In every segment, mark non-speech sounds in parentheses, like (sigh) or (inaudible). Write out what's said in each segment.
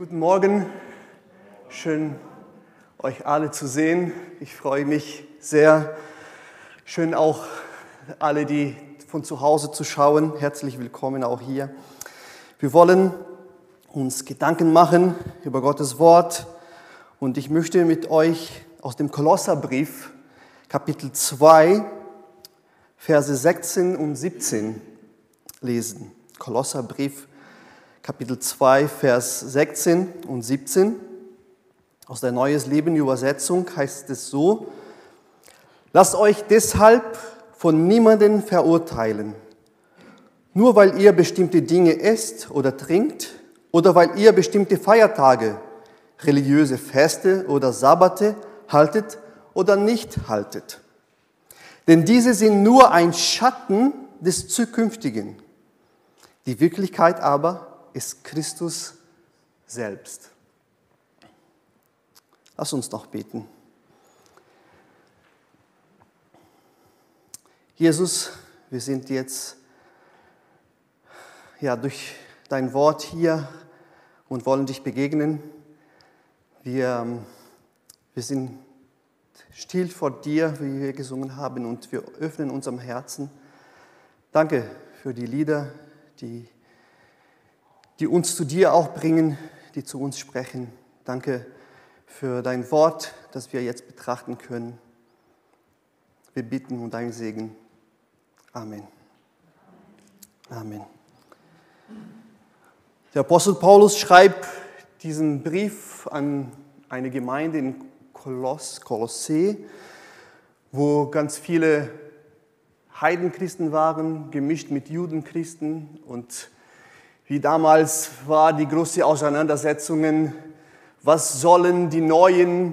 Guten Morgen, schön euch alle zu sehen. Ich freue mich sehr. Schön auch alle, die von zu Hause zu schauen. Herzlich willkommen auch hier. Wir wollen uns Gedanken machen über Gottes Wort und ich möchte mit euch aus dem Kolosserbrief Kapitel 2 Verse 16 und 17 lesen. Kolosserbrief Kapitel 2, Vers 16 und 17. Aus der Neues Leben Übersetzung heißt es so, lasst euch deshalb von niemanden verurteilen, nur weil ihr bestimmte Dinge esst oder trinkt oder weil ihr bestimmte Feiertage, religiöse Feste oder Sabbate haltet oder nicht haltet. Denn diese sind nur ein Schatten des Zukünftigen. Die Wirklichkeit aber ist Christus selbst. Lass uns noch beten. Jesus, wir sind jetzt ja durch dein Wort hier und wollen dich begegnen. Wir, wir sind still vor dir, wie wir gesungen haben, und wir öffnen unserem Herzen. Danke für die Lieder, die die uns zu dir auch bringen, die zu uns sprechen. Danke für dein Wort, das wir jetzt betrachten können. Wir bitten um deinen Segen. Amen. Amen. Der Apostel Paulus schreibt diesen Brief an eine Gemeinde in Koloss, Kolossee, wo ganz viele Heidenchristen waren, gemischt mit Judenchristen und wie damals war die große Auseinandersetzungen, was sollen die neuen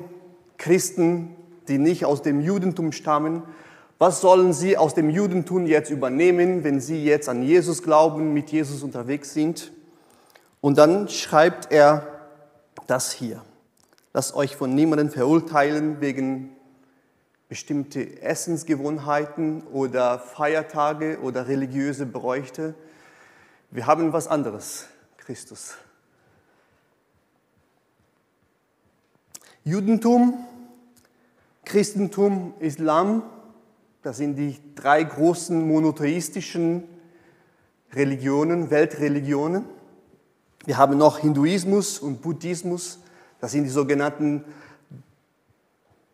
Christen, die nicht aus dem Judentum stammen, was sollen sie aus dem Judentum jetzt übernehmen, wenn sie jetzt an Jesus glauben, mit Jesus unterwegs sind? Und dann schreibt er das hier. Lasst euch von niemandem verurteilen wegen bestimmte Essensgewohnheiten oder Feiertage oder religiöse Bräuchte wir haben was anderes, Christus. Judentum, Christentum, Islam, das sind die drei großen monotheistischen Religionen, Weltreligionen. Wir haben noch Hinduismus und Buddhismus, das sind die sogenannten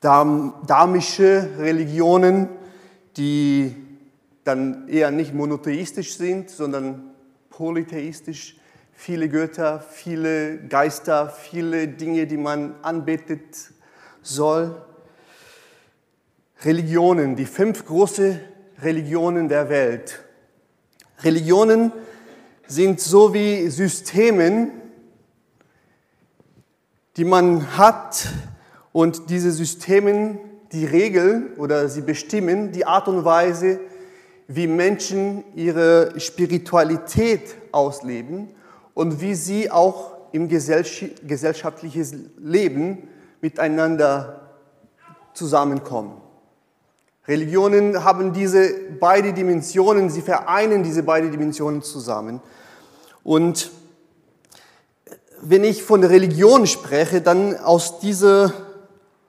dharmische Religionen, die dann eher nicht monotheistisch sind, sondern polytheistisch, viele Götter, viele Geister, viele Dinge, die man anbetet soll. Religionen, die fünf große Religionen der Welt. Religionen sind so wie Systemen, die man hat und diese Systemen, die regeln oder sie bestimmen die Art und Weise, wie Menschen ihre Spiritualität ausleben und wie sie auch im gesellschaftlichen Leben miteinander zusammenkommen. Religionen haben diese beiden Dimensionen, sie vereinen diese beiden Dimensionen zusammen. Und wenn ich von Religion spreche, dann aus, diese,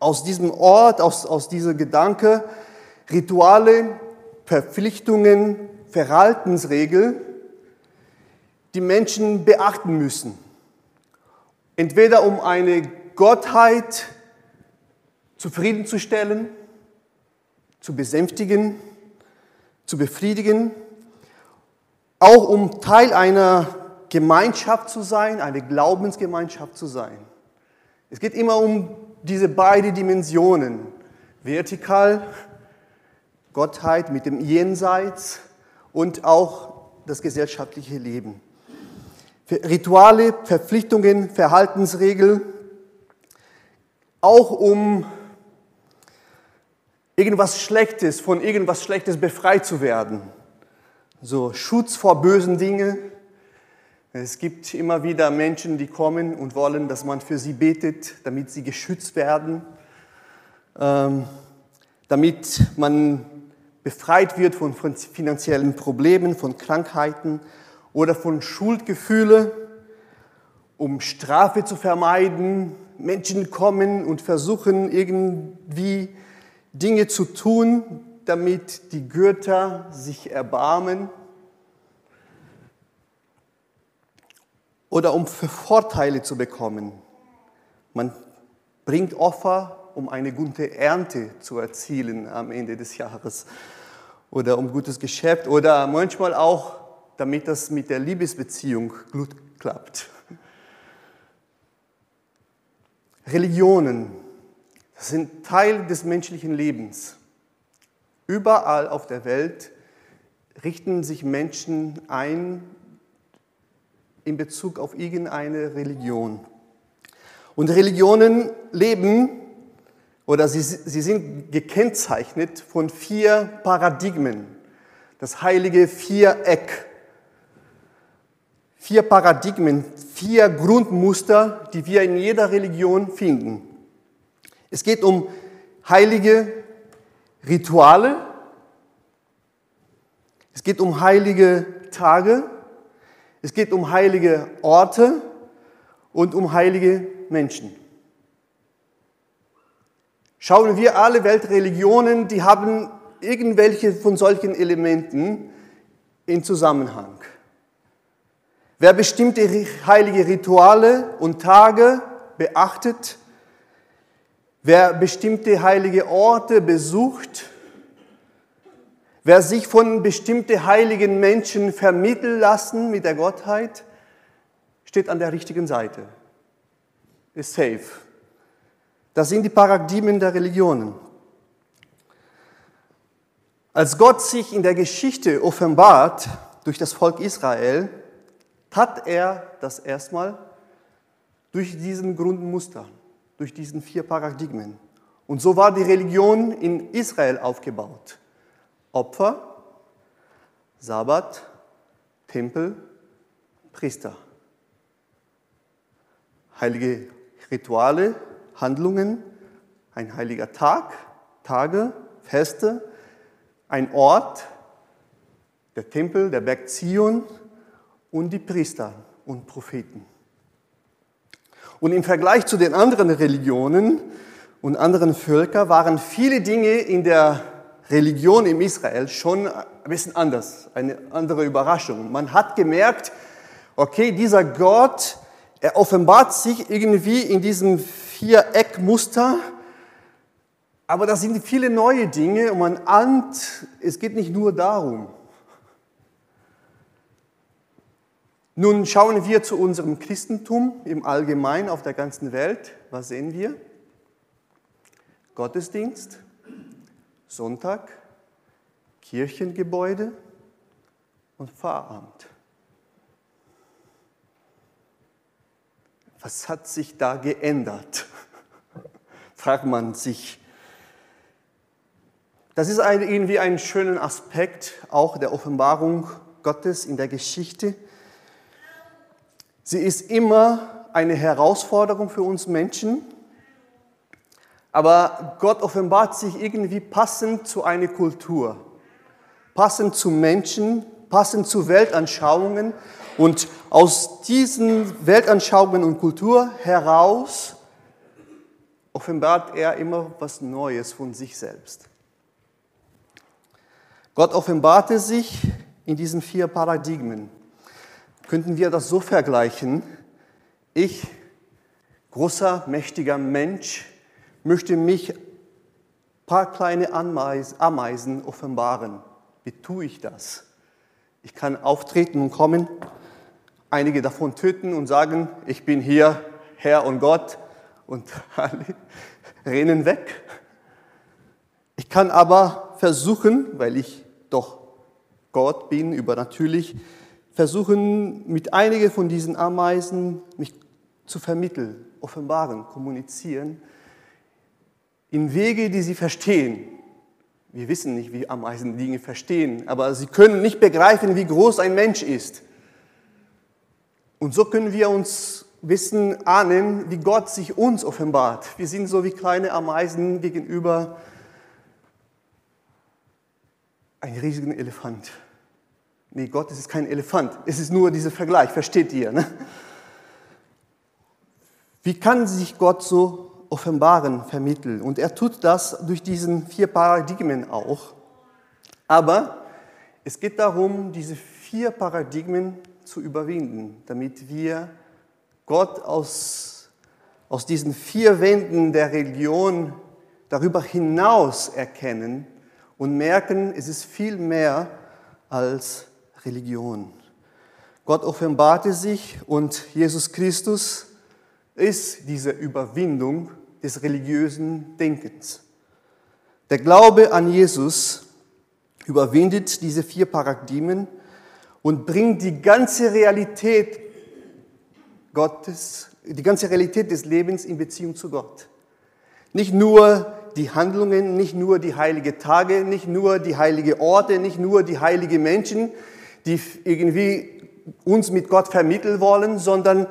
aus diesem Ort, aus, aus dieser Gedanke, Rituale, Verpflichtungen, Verhaltensregeln, die Menschen beachten müssen. Entweder um eine Gottheit zufriedenzustellen, zu besänftigen, zu befriedigen, auch um Teil einer Gemeinschaft zu sein, eine Glaubensgemeinschaft zu sein. Es geht immer um diese beiden Dimensionen, vertikal Gottheit, mit dem Jenseits und auch das gesellschaftliche Leben. Rituale, Verpflichtungen, Verhaltensregeln, auch um irgendwas Schlechtes, von irgendwas Schlechtes befreit zu werden. So Schutz vor bösen Dingen. Es gibt immer wieder Menschen, die kommen und wollen, dass man für sie betet, damit sie geschützt werden, ähm, damit man befreit wird von, finanziellen Problemen, von Krankheiten oder von Schuldgefühle. um Strafe zu vermeiden. Menschen kommen und versuchen irgendwie Dinge zu tun, damit die Götter sich erbarmen oder um Vorteile zu bekommen. Man bringt Opfer, um eine gute Ernte zu erzielen am Ende des Jahres oder um gutes Geschäft oder manchmal auch, damit das mit der Liebesbeziehung gut klappt. Religionen sind Teil des menschlichen Lebens. Überall auf der Welt richten sich Menschen ein in Bezug auf irgendeine Religion. Und Religionen leben oder sie, sie sind gekennzeichnet von vier Paradigmen. Das heilige Viereck. Vier Paradigmen, vier Grundmuster, die wir in jeder Religion finden. Es geht um heilige Rituale, es geht um heilige Tage, es geht um heilige Orte und um heilige Menschen. Schauen wir alle Weltreligionen, die haben irgendwelche von solchen Elementen in Zusammenhang. Wer bestimmte heilige Rituale und Tage beachtet, wer bestimmte heilige Orte besucht, Wer sich von bestimmten heiligen Menschen vermitteln lassen mit der Gottheit, steht an der richtigen Seite. Ist safe. Das sind die Paradigmen der Religionen. Als Gott sich in der Geschichte offenbart durch das Volk Israel, tat er das erstmal durch diesen Grundmuster, durch diesen vier Paradigmen. Und so war die Religion in Israel aufgebaut. Opfer, Sabbat, Tempel, Priester. Heilige Rituale, Handlungen, ein heiliger Tag, Tage, Feste, ein Ort, der Tempel, der Berg Zion und die Priester und Propheten. Und im Vergleich zu den anderen Religionen und anderen Völkern waren viele Dinge in der Religion im Israel schon ein bisschen anders, eine andere Überraschung. Man hat gemerkt, okay, dieser Gott, er offenbart sich irgendwie in diesem Viereckmuster, aber da sind viele neue Dinge und man ahnt, es geht nicht nur darum. Nun schauen wir zu unserem Christentum im Allgemeinen auf der ganzen Welt. Was sehen wir? Gottesdienst, Sonntag, Kirchengebäude und Pfarramt. Was hat sich da geändert? (laughs) Fragt man sich. Das ist ein, irgendwie ein schöner Aspekt auch der Offenbarung Gottes in der Geschichte. Sie ist immer eine Herausforderung für uns Menschen, aber Gott offenbart sich irgendwie passend zu einer Kultur, passend zu Menschen, passend zu Weltanschauungen. Und aus diesen Weltanschauungen und Kultur heraus offenbart er immer was Neues von sich selbst. Gott offenbarte sich in diesen vier Paradigmen. Könnten wir das so vergleichen? Ich, großer, mächtiger Mensch, möchte mich ein paar kleine Ameisen offenbaren. Wie tue ich das? Ich kann auftreten und kommen, einige davon töten und sagen, ich bin hier Herr und Gott und (laughs) alle rennen weg. Ich kann aber versuchen, weil ich doch Gott bin, übernatürlich, versuchen, mit einigen von diesen Ameisen mich zu vermitteln, offenbaren, kommunizieren in Wege, die sie verstehen. Wir wissen nicht, wie Ameisen Dinge verstehen, aber sie können nicht begreifen, wie groß ein Mensch ist. Und so können wir uns wissen, ahnen, wie Gott sich uns offenbart. Wir sind so wie kleine Ameisen gegenüber einem riesigen Elefant. Nee, Gott ist kein Elefant. Es ist nur dieser Vergleich, versteht ihr? Ne? Wie kann sich Gott so offenbaren, vermitteln? Und er tut das durch diesen vier Paradigmen auch. Aber es geht darum, diese vier Paradigmen zu überwinden, damit wir Gott aus, aus diesen vier Wänden der Religion darüber hinaus erkennen und merken, es ist viel mehr als Religion. Gott offenbarte sich und Jesus Christus ist diese Überwindung des religiösen Denkens. Der Glaube an Jesus überwindet diese vier Paradigmen und bringt die ganze Realität Gottes, die ganze Realität des Lebens in Beziehung zu Gott. Nicht nur die Handlungen, nicht nur die heilige Tage, nicht nur die heilige Orte, nicht nur die heilige Menschen, die irgendwie uns mit Gott vermitteln wollen, sondern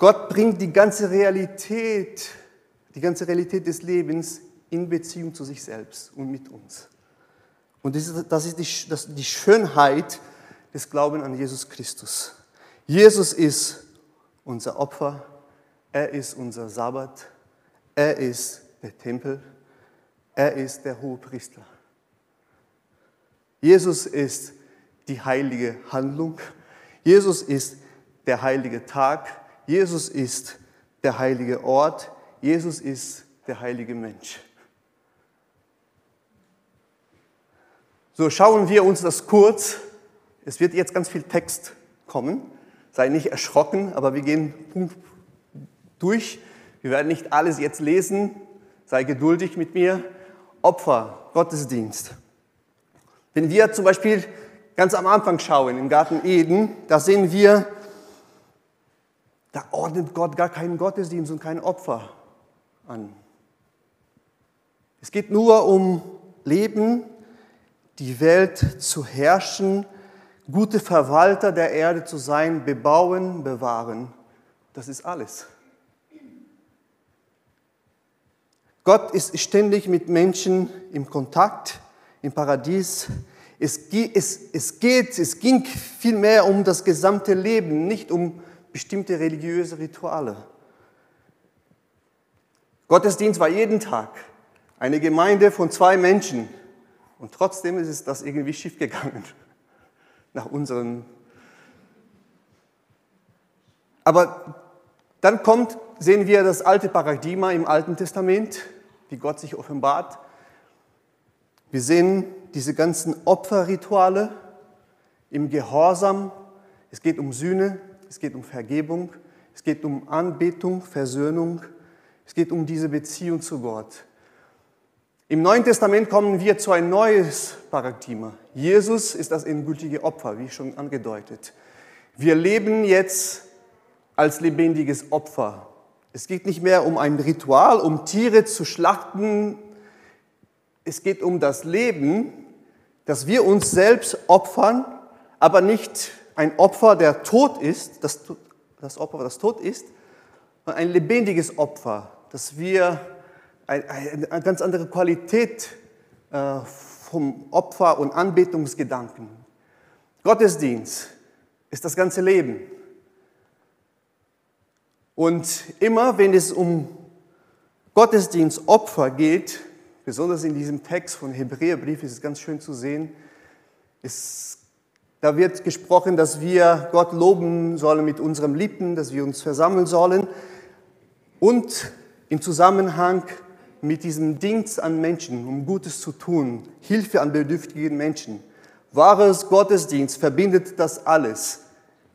Gott bringt die ganze Realität, die ganze Realität des Lebens in Beziehung zu sich selbst und mit uns. Und das ist, die Schönheit des Glaubens an Jesus Christus. Jesus ist unser Opfer, er ist unser Sabbat, er ist der Tempel, er ist der Hohepriester. Jesus ist die heilige Handlung, Jesus ist der heilige Tag, Jesus ist der heilige Ort, Jesus ist der heilige Mensch. So schauen wir uns das kurz. Es wird jetzt ganz viel Text kommen. Sei nicht erschrocken, aber wir gehen Punkt durch. Wir werden nicht alles jetzt lesen. Sei geduldig mit mir. Opfer, Gottesdienst. Wenn wir zum Beispiel ganz am Anfang schauen, im Garten Eden, da sehen wir, da ordnet Gott gar keinen Gottesdienst und kein Opfer an. Es geht nur um Leben die Welt zu herrschen, gute Verwalter der Erde zu sein, bebauen, bewahren. Das ist alles. Gott ist ständig mit Menschen im Kontakt, im Paradies. Es, es, es geht, es ging vielmehr um das gesamte Leben, nicht um bestimmte religiöse Rituale. Gottesdienst war jeden Tag. Eine Gemeinde von zwei Menschen, und trotzdem ist es das irgendwie schiefgegangen. Nach unseren. Aber dann kommt, sehen wir das alte Paradigma im Alten Testament, wie Gott sich offenbart. Wir sehen diese ganzen Opferrituale im Gehorsam. Es geht um Sühne, es geht um Vergebung, es geht um Anbetung, Versöhnung, es geht um diese Beziehung zu Gott. Im Neuen Testament kommen wir zu einem neues Paradigma. Jesus ist das endgültige Opfer, wie schon angedeutet. Wir leben jetzt als lebendiges Opfer. Es geht nicht mehr um ein Ritual, um Tiere zu schlachten. Es geht um das Leben, dass wir uns selbst opfern, aber nicht ein Opfer, der tot ist, das, das Opfer, das tot ist, sondern ein lebendiges Opfer, dass wir eine ganz andere Qualität äh, vom Opfer- und Anbetungsgedanken. Gottesdienst ist das ganze Leben. Und immer wenn es um Gottesdienstopfer geht, besonders in diesem Text von Hebräerbrief ist es ganz schön zu sehen, ist, da wird gesprochen, dass wir Gott loben sollen mit unserem Lippen, dass wir uns versammeln sollen und im Zusammenhang mit diesem Dienst an Menschen, um Gutes zu tun, Hilfe an bedürftigen Menschen. Wahres Gottesdienst verbindet das alles.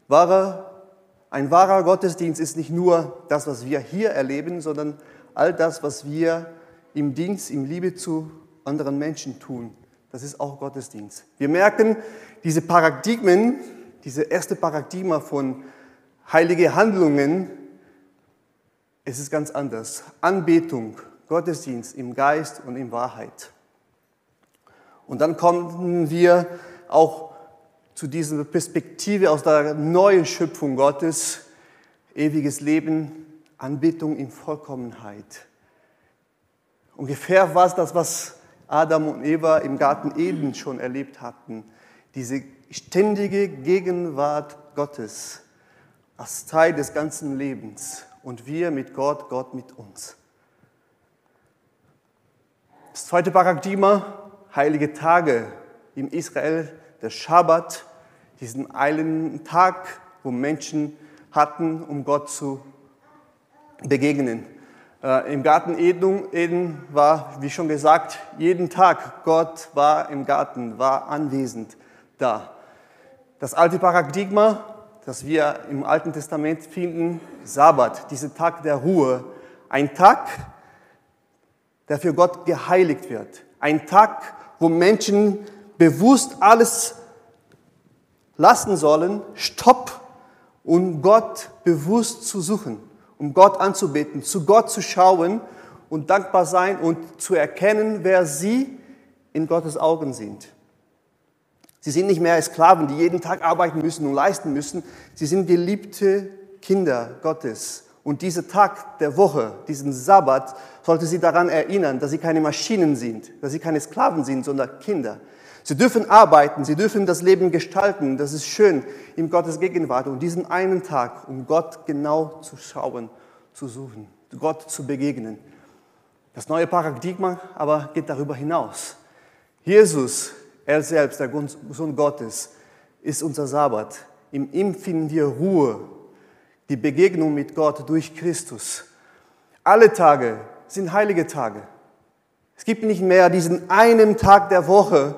Wahrer, ein wahrer Gottesdienst ist nicht nur das, was wir hier erleben, sondern all das, was wir im Dienst, im Liebe zu anderen Menschen tun. Das ist auch Gottesdienst. Wir merken, diese Paradigmen, diese erste Paradigma von heilige Handlungen, es ist ganz anders. Anbetung, Gottesdienst im Geist und in Wahrheit. Und dann kommen wir auch zu dieser Perspektive aus der neuen Schöpfung Gottes, ewiges Leben, Anbetung in Vollkommenheit. Ungefähr war es das, was Adam und Eva im Garten Eden schon erlebt hatten. Diese ständige Gegenwart Gottes als Teil des ganzen Lebens. und wir mit Gott, Gott mit uns. Das zweite Paradigma, heilige Tage im Israel, der Schabbat, diesen einen Tag, wo Menschen hatten, um Gott zu begegnen. Äh, Im Garten Eden war, wie schon gesagt, jeden Tag Gott war im Garten, war anwesend da. Das alte Paradigma, das wir im Alten Testament finden, Sabbat, dieser Tag der Ruhe, ein Tag, der für Gott geheiligt wird. Ein Tag, wo Menschen bewusst alles lassen sollen, stopp, um Gott bewusst zu suchen um Gott anzubeten, zu Gott zu schauen und dankbar sein und zu erkennen, wer sie in Gottes Augen sind. Sie sind nicht mehr Sklaven, die jeden Tag arbeiten müssen und leisten müssen. Sie sind geliebte Kinder Gottes. Und dieser Tag der Woche, diesen Sabbat, sollte sie daran erinnern, dass sie keine Maschinen sind, dass sie keine Sklaven sind, sondern Kinder. Sie dürfen arbeiten, sie dürfen das Leben gestalten. Das ist schön in Gottes Gegenwart. Und diesen einen Tag, um Gott genau zu schauen, zu suchen, Gott zu begegnen. Das neue Paradigma aber geht darüber hinaus. Jesus, er selbst, der Sohn Gottes, ist unser Sabbat. In ihm finden wir Ruhe, die Begegnung mit Gott durch Christus. Alle Tage sind heilige Tage. Es gibt nicht mehr diesen einen Tag der Woche,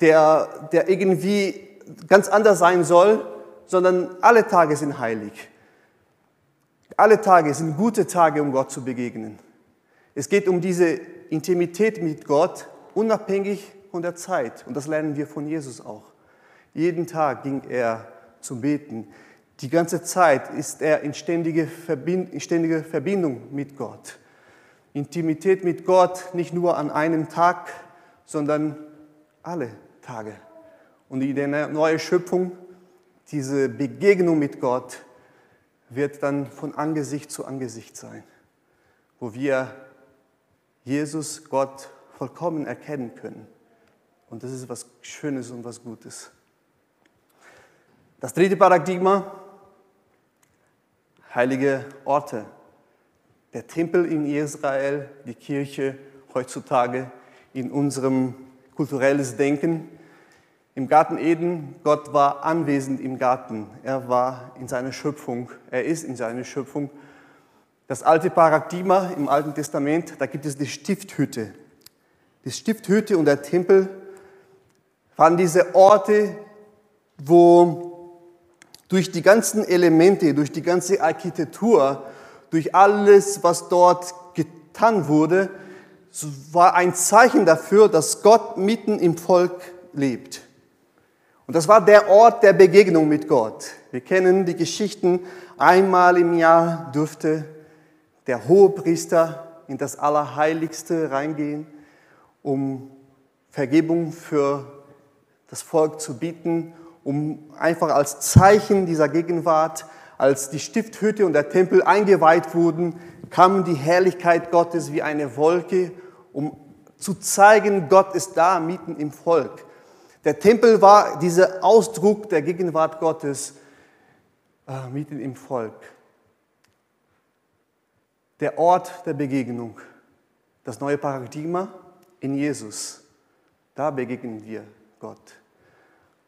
der, der irgendwie ganz anders sein soll, sondern alle Tage sind heilig. Alle Tage sind gute Tage, um Gott zu begegnen. Es geht um diese Intimität mit Gott, unabhängig von der Zeit. Und das lernen wir von Jesus auch. Jeden Tag ging er zum Beten. Die ganze Zeit ist er in ständige, Verbind in ständige Verbindung mit Gott. Intimität mit Gott nicht nur an einem Tag, sondern alle Tage. Und in der neuen Schöpfung, diese Begegnung mit Gott wird dann von Angesicht zu Angesicht sein, wo wir Jesus, Gott, vollkommen erkennen können. Und das ist was Schönes und was Gutes. Das dritte Paradigma, heilige Orte. Der Tempel in Israel, die Kirche heutzutage in unserem kulturelles Denken. Im Garten Eden, Gott war anwesend im Garten. Er war in seiner Schöpfung. Er ist in seiner Schöpfung. Das alte Paradigma im Alten Testament, da gibt es die Stifthütte. Die Stifthütte und der Tempel waren diese Orte, wo durch die ganzen Elemente, durch die ganze Architektur, durch alles, was dort getan wurde, war ein Zeichen dafür, dass Gott mitten im Volk lebt. Und das war der Ort der Begegnung mit Gott. Wir kennen die Geschichten. Einmal im Jahr durfte der Hohepriester in das Allerheiligste reingehen, um Vergebung für das Volk zu bieten, um einfach als Zeichen dieser Gegenwart, als die Stifthütte und der Tempel eingeweiht wurden, kam die Herrlichkeit Gottes wie eine Wolke, um zu zeigen, Gott ist da mitten im Volk. Der Tempel war dieser Ausdruck der Gegenwart Gottes äh, mitten im Volk. Der Ort der Begegnung, das neue Paradigma in Jesus. Da begegnen wir Gott.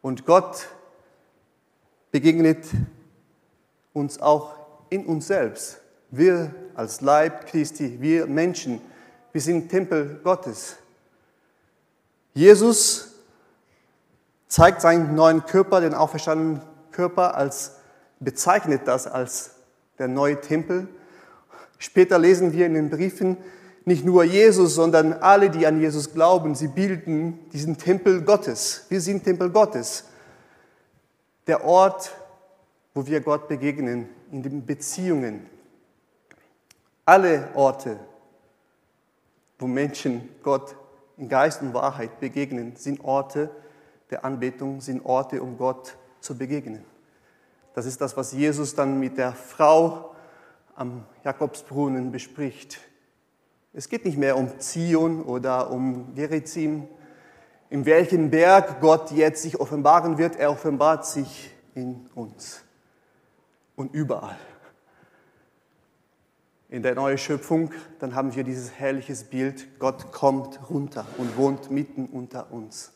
Und Gott begegnet uns auch in uns selbst. Wir als Leib Christi, wir Menschen, wir sind Tempel Gottes. Jesus zeigt seinen neuen Körper, den auferstandenen Körper, als bezeichnet das als der neue Tempel. Später lesen wir in den Briefen, nicht nur Jesus, sondern alle, die an Jesus glauben, sie bilden diesen Tempel Gottes. Wir sind Tempel Gottes. Der Ort, wo wir Gott begegnen, in den Beziehungen. Alle Orte, wo Menschen Gott in Geist und Wahrheit begegnen, sind Orte der Anbetung, sind Orte, um Gott zu begegnen. Das ist das, was Jesus dann mit der Frau am Jakobsbrunnen bespricht. Es geht nicht mehr um Zion oder um Gerizim, in welchem Berg Gott jetzt sich offenbaren wird. Er offenbart sich in uns und überall. in der neuen Schöpfung, dann haben wir dieses herrliches Bild, Gott kommt runter und wohnt mitten unter uns.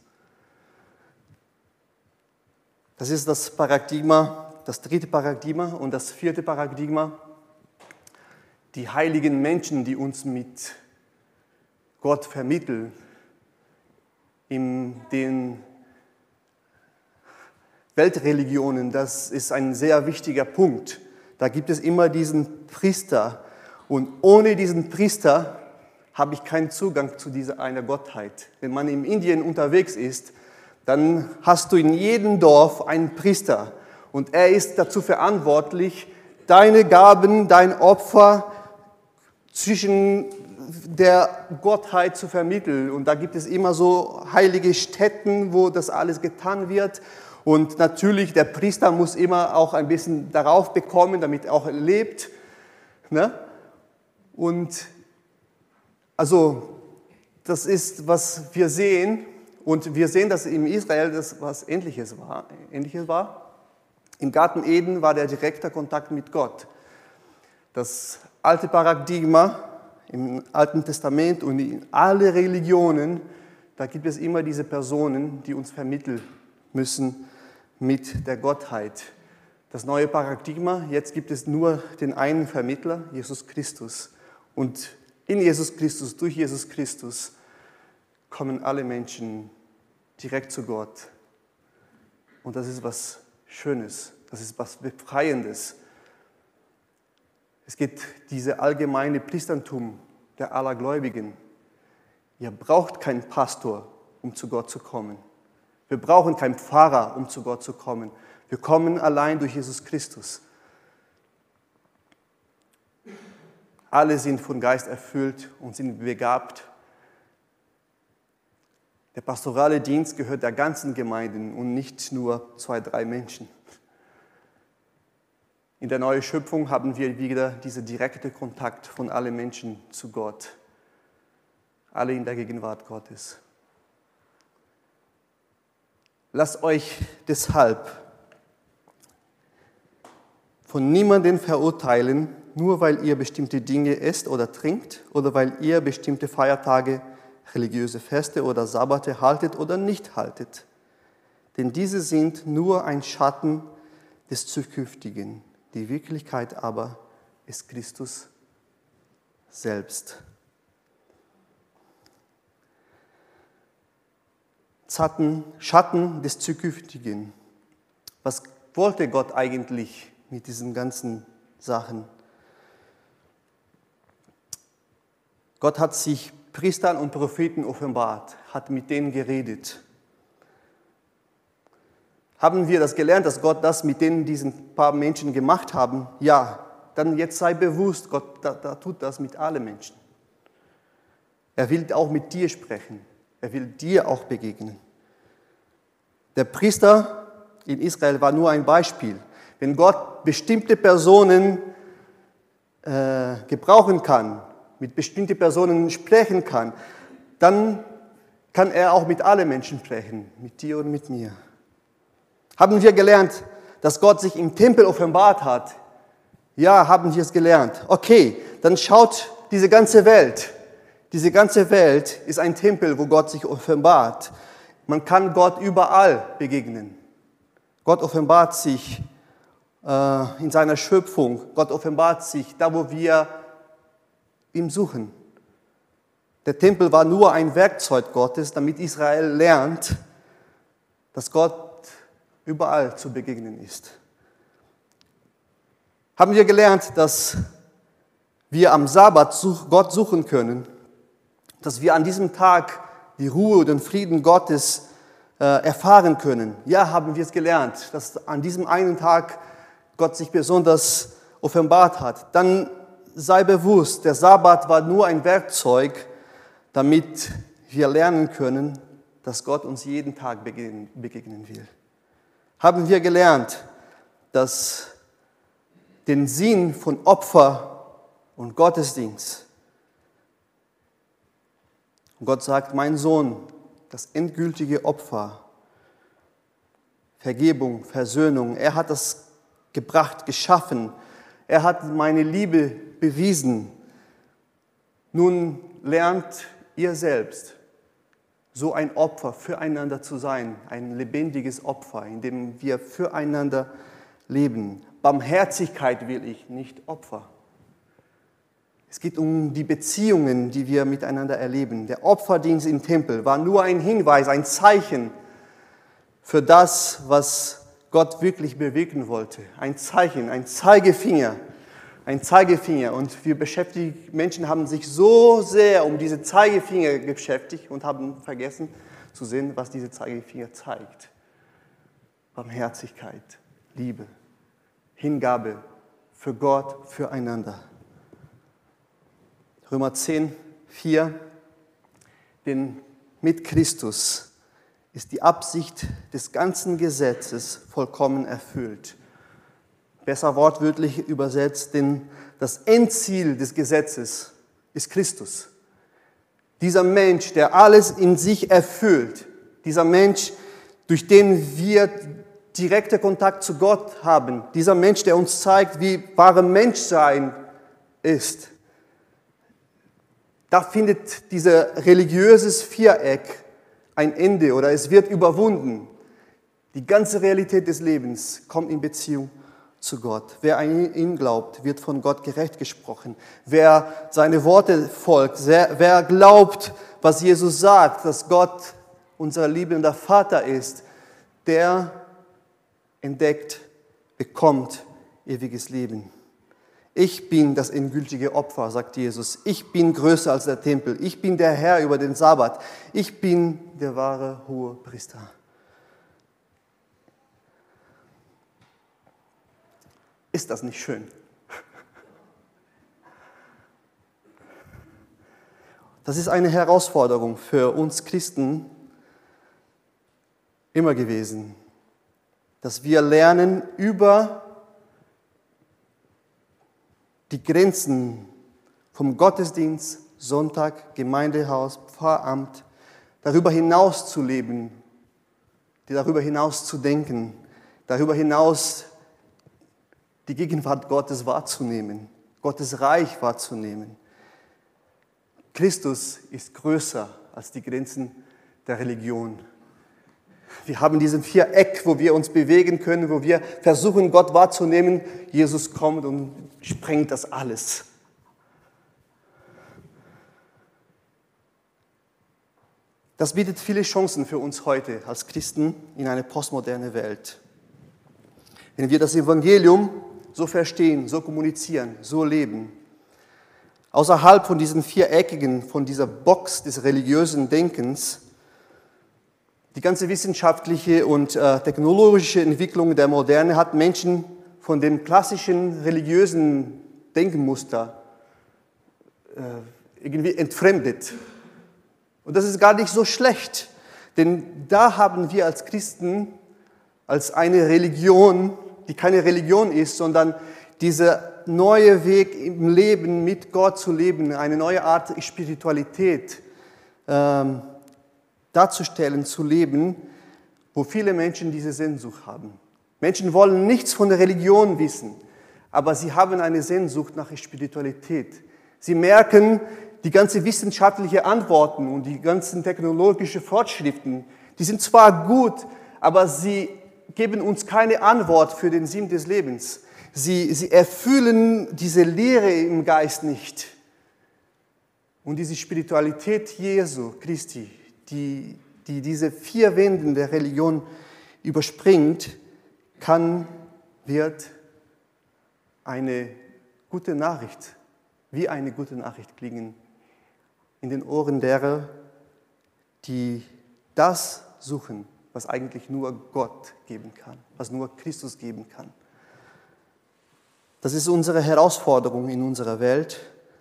Das ist das Paradigma, das dritte Paradigma und das vierte Paradigma, die heiligen Menschen, die uns mit Gott vermitteln, in den Weltreligionen, das ist ein sehr wichtiger Punkt. Da gibt es immer diesen Priester, und ohne diesen Priester habe ich keinen Zugang zu dieser einer Gottheit. Wenn man in Indien unterwegs ist, dann hast du in jedem Dorf einen Priester und er ist dazu verantwortlich, deine Gaben, dein Opfer zwischen der Gottheit zu vermitteln. Und da gibt es immer so heilige Stätten, wo das alles getan wird. Und natürlich, der Priester muss immer auch ein bisschen darauf bekommen, damit er auch lebt. Ne? Und also das ist, was wir sehen. Und wir sehen, dass in Israel das was Ähnliches war. Ähnliches war. Im Garten Eden war der direkte Kontakt mit Gott. Das alte Paradigma im Alten Testament und in alle Religionen, da gibt es immer diese Personen, die uns vermitteln müssen mit der Gottheit. Das neue Paradigma, jetzt gibt es nur den einen Vermittler, Jesus Christus. Und in Jesus Christus, durch Jesus Christus, kommen alle Menschen direkt zu Gott. Und das ist was Schönes, das ist was Befreiendes. Es gibt diese allgemeine Priestertum der Allergläubigen. Ihr braucht keinen Pastor, um zu Gott zu kommen. Wir brauchen keinen Pfarrer, um zu Gott zu kommen. Wir kommen allein durch Jesus Christus. Alle sind von Geist erfüllt und sind begabt. Der pastorale Dienst gehört der ganzen Gemeinde und nicht nur zwei, drei Menschen. In der neuen Schöpfung haben wir wieder diesen direkten Kontakt von allen Menschen zu Gott. Alle in der Gegenwart Gottes. Lasst euch deshalb von niemandem verurteilen, nur weil ihr bestimmte Dinge esst oder trinkt oder weil ihr bestimmte Feiertage, religiöse Feste oder Sabbate haltet oder nicht haltet. Denn diese sind nur ein Schatten des Zukünftigen. Die Wirklichkeit aber ist Christus selbst. Schatten, Schatten des Zukünftigen. Was wollte Gott eigentlich mit diesen ganzen Sachen? Gott hat sich Priestern und Propheten offenbart, hat mit denen geredet. Haben wir das gelernt, dass Gott das mit denen diesen paar Menschen gemacht haben? Ja, dann jetzt sei bewusst, Gott da, da tut das mit allen Menschen. Er will auch mit dir sprechen. Er will dir auch begegnen. Der Priester in Israel war nur ein Beispiel. Wenn Gott bestimmte Personen äh, gebrauchen kann, mit bestimmten Personen sprechen kann, dann kann er auch mit allen Menschen sprechen, mit dir und mit mir. Haben wir gelernt, dass Gott sich im Tempel offenbart hat? Ja, haben wir es gelernt. Okay, dann schaut diese ganze Welt. Diese ganze Welt ist ein Tempel, wo Gott sich offenbart. Man kann Gott überall begegnen. Gott offenbart sich äh, in seiner Schöpfung. Gott offenbart sich da, wo wir ihm suchen. Der Tempel war nur ein Werkzeug Gottes, damit Israel lernt, dass Gott überall zu begegnen ist. Haben wir gelernt, dass wir am Sabbat Gott suchen können, dass wir an diesem Tag die Ruhe und den Frieden Gottes äh, erfahren können. Ja, haben wir es gelernt, dass an diesem einen Tag Gott sich besonders offenbart hat. Dann sei bewusst, der Sabbat war nur ein Werkzeug, damit wir lernen können, dass Gott uns jeden Tag begegnen will. Haben wir gelernt, dass den Sinn von Opfer und Gottesdienst, Gott sagt, mein Sohn, das endgültige Opfer, Vergebung, Versöhnung, er hat das gebracht, geschaffen. Er hat meine Liebe bewiesen. Nun lernt ihr selbst, so ein Opfer füreinander zu sein, ein lebendiges Opfer, in dem wir füreinander leben. Barmherzigkeit will ich, nicht Opfer. Es geht um die Beziehungen, die wir miteinander erleben. Der Opferdienst im Tempel war nur ein Hinweis, ein Zeichen für das, was Gott wirklich bewegen wollte. Ein Zeichen, ein Zeigefinger, ein Zeigefinger. Und wir beschäftigt, Menschen haben sich so sehr um diese Zeigefinger beschäftigt und haben vergessen zu sehen, was diese Zeigefinger zeigt. Barmherzigkeit, Liebe, Hingabe für Gott, füreinander. Römer 10, 4, denn mit Christus ist die Absicht des ganzen Gesetzes vollkommen erfüllt. Besser wortwörtlich übersetzt, denn das Endziel des Gesetzes ist Christus. Dieser Mensch, der alles in sich erfüllt, dieser Mensch, durch den wir direkter Kontakt zu Gott haben, dieser Mensch, der uns zeigt, wie wahre Menschsein ist, da findet dieser religiöses Viereck ein Ende oder es wird überwunden. Die ganze Realität des Lebens kommt in Beziehung zu Gott. Wer an ihn glaubt, wird von Gott gerecht gesprochen. Wer seine Worte folgt, wer glaubt, was Jesus sagt, dass Gott unser liebender Vater ist, der entdeckt, bekommt ewiges Leben. Ich bin das endgültige Opfer, sagt Jesus. Ich bin größer als der Tempel. Ich bin der Herr über den Sabbat. Ich bin der wahre hohe Priester. Ist das nicht schön? Das ist eine Herausforderung für uns Christen immer gewesen, dass wir lernen, über die Grenzen vom Gottesdienst, Sonntag, Gemeindehaus, Pfarramt, darüber hinaus zu leben, darüber hinaus zu denken, darüber hinaus die Gegenwart Gottes wahrzunehmen, Gottes Reich wahrzunehmen. Christus ist größer als die Grenzen der Religion. Wir haben diesen Viereck, wo wir uns bewegen können, wo wir versuchen, Gott wahrzunehmen. Jesus kommt und sprengt das alles. Das bietet viele Chancen für uns heute als Christen in eine postmoderne Welt. Wenn wir das Evangelium so verstehen, so kommunizieren, so leben, außerhalb von diesen viereckigen, von dieser Box des religiösen Denkens, die ganze wissenschaftliche und äh, technologische Entwicklung der Moderne hat Menschen von dem klassischen religiösen Denkmuster äh, irgendwie entfremdet. Und das ist gar nicht so schlecht, denn da haben wir als Christen, als eine Religion, die keine Religion ist, sondern dieser neue Weg im Leben mit Gott zu leben, eine neue Art Spiritualität, ähm, darzustellen, zu leben, wo viele Menschen diese Sehnsucht haben. Menschen wollen nichts von der Religion wissen, aber sie haben eine Sehnsucht nach Spiritualität. Sie merken, die ganzen wissenschaftlichen Antworten und die ganzen technologischen Fortschriften, die sind zwar gut, aber sie geben uns keine Antwort für den Sinn des Lebens. Sie, sie erfüllen diese Lehre im Geist nicht. Und diese Spiritualität Jesu Christi, die, die diese vier Wänden der Religion überspringt, kann, wird eine gute Nachricht, wie eine gute Nachricht klingen in den Ohren derer, die das suchen, was eigentlich nur Gott geben kann, was nur Christus geben kann. Das ist unsere Herausforderung in unserer Welt,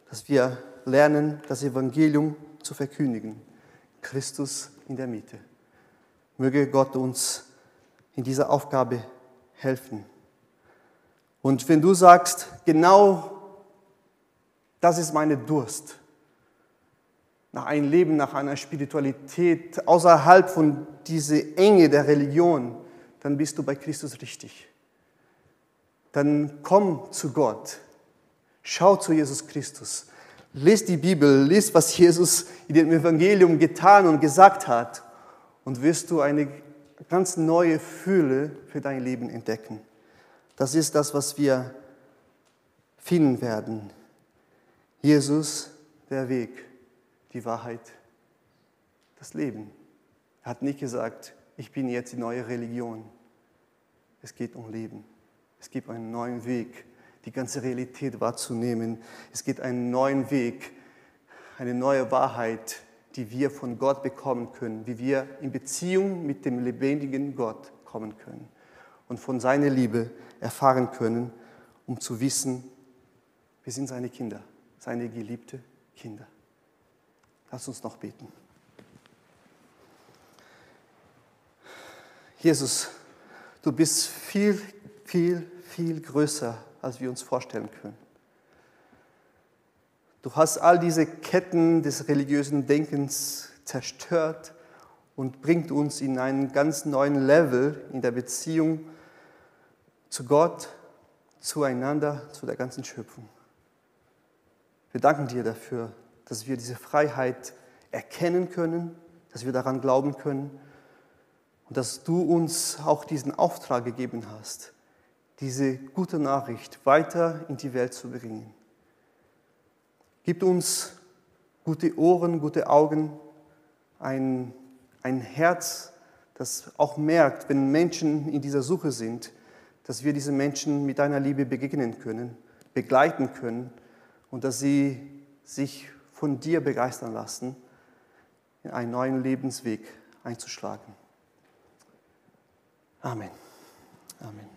dass wir lernen, das Evangelium zu verkündigen. Christus in der Mitte. Möge Gott uns in dieser Aufgabe helfen. Und wenn du sagst, genau das ist meine Durst, nach einem Leben, nach einer Spiritualität außerhalb von dieser Enge der Religion, dann bist du bei Christus richtig. Dann komm zu Gott, Schau zu Jesus Christus. Lies die Bibel, lies, was Jesus in dem Evangelium getan und gesagt hat und wirst du eine ganz neue Fülle für dein Leben entdecken. Das ist das, was wir finden werden. Jesus, der Weg, die Wahrheit, das Leben. Er hat nicht gesagt, ich bin jetzt die neue Religion. Es geht um Leben. Es gibt einen neuen Weg, die ganze Realität wahrzunehmen. Es geht einen neuen Weg, eine neue Wahrheit, die wir von Gott bekommen können, wie wir in Beziehung mit dem lebendigen Gott kommen können und von seiner Liebe erfahren können, um zu wissen, wir sind seine Kinder, seine geliebte Kinder. Lass uns noch beten. Jesus, du bist viel, viel, viel größer, als wir uns vorstellen können. Du hast all diese Ketten des religiösen Denkens zerstört und bringt uns in einen ganz neuen Level in der Beziehung zu Gott, zueinander, zu der ganzen Schöpfung. Wir danken dir dafür, dass wir diese Freiheit erkennen können, dass wir daran glauben können und dass du uns auch diesen Auftrag gegeben hast, diese gute Nachricht weiter in die Welt zu bringen. Gib uns gute Ohren, gute Augen, ein, ein Herz, das auch merkt, wenn Menschen in dieser Suche sind, dass wir diese Menschen mit deiner Liebe begegnen können, begleiten können und dass sie sich von dir begeistern lassen, in einen neuen Lebensweg einzuschlagen. Amen. Amen.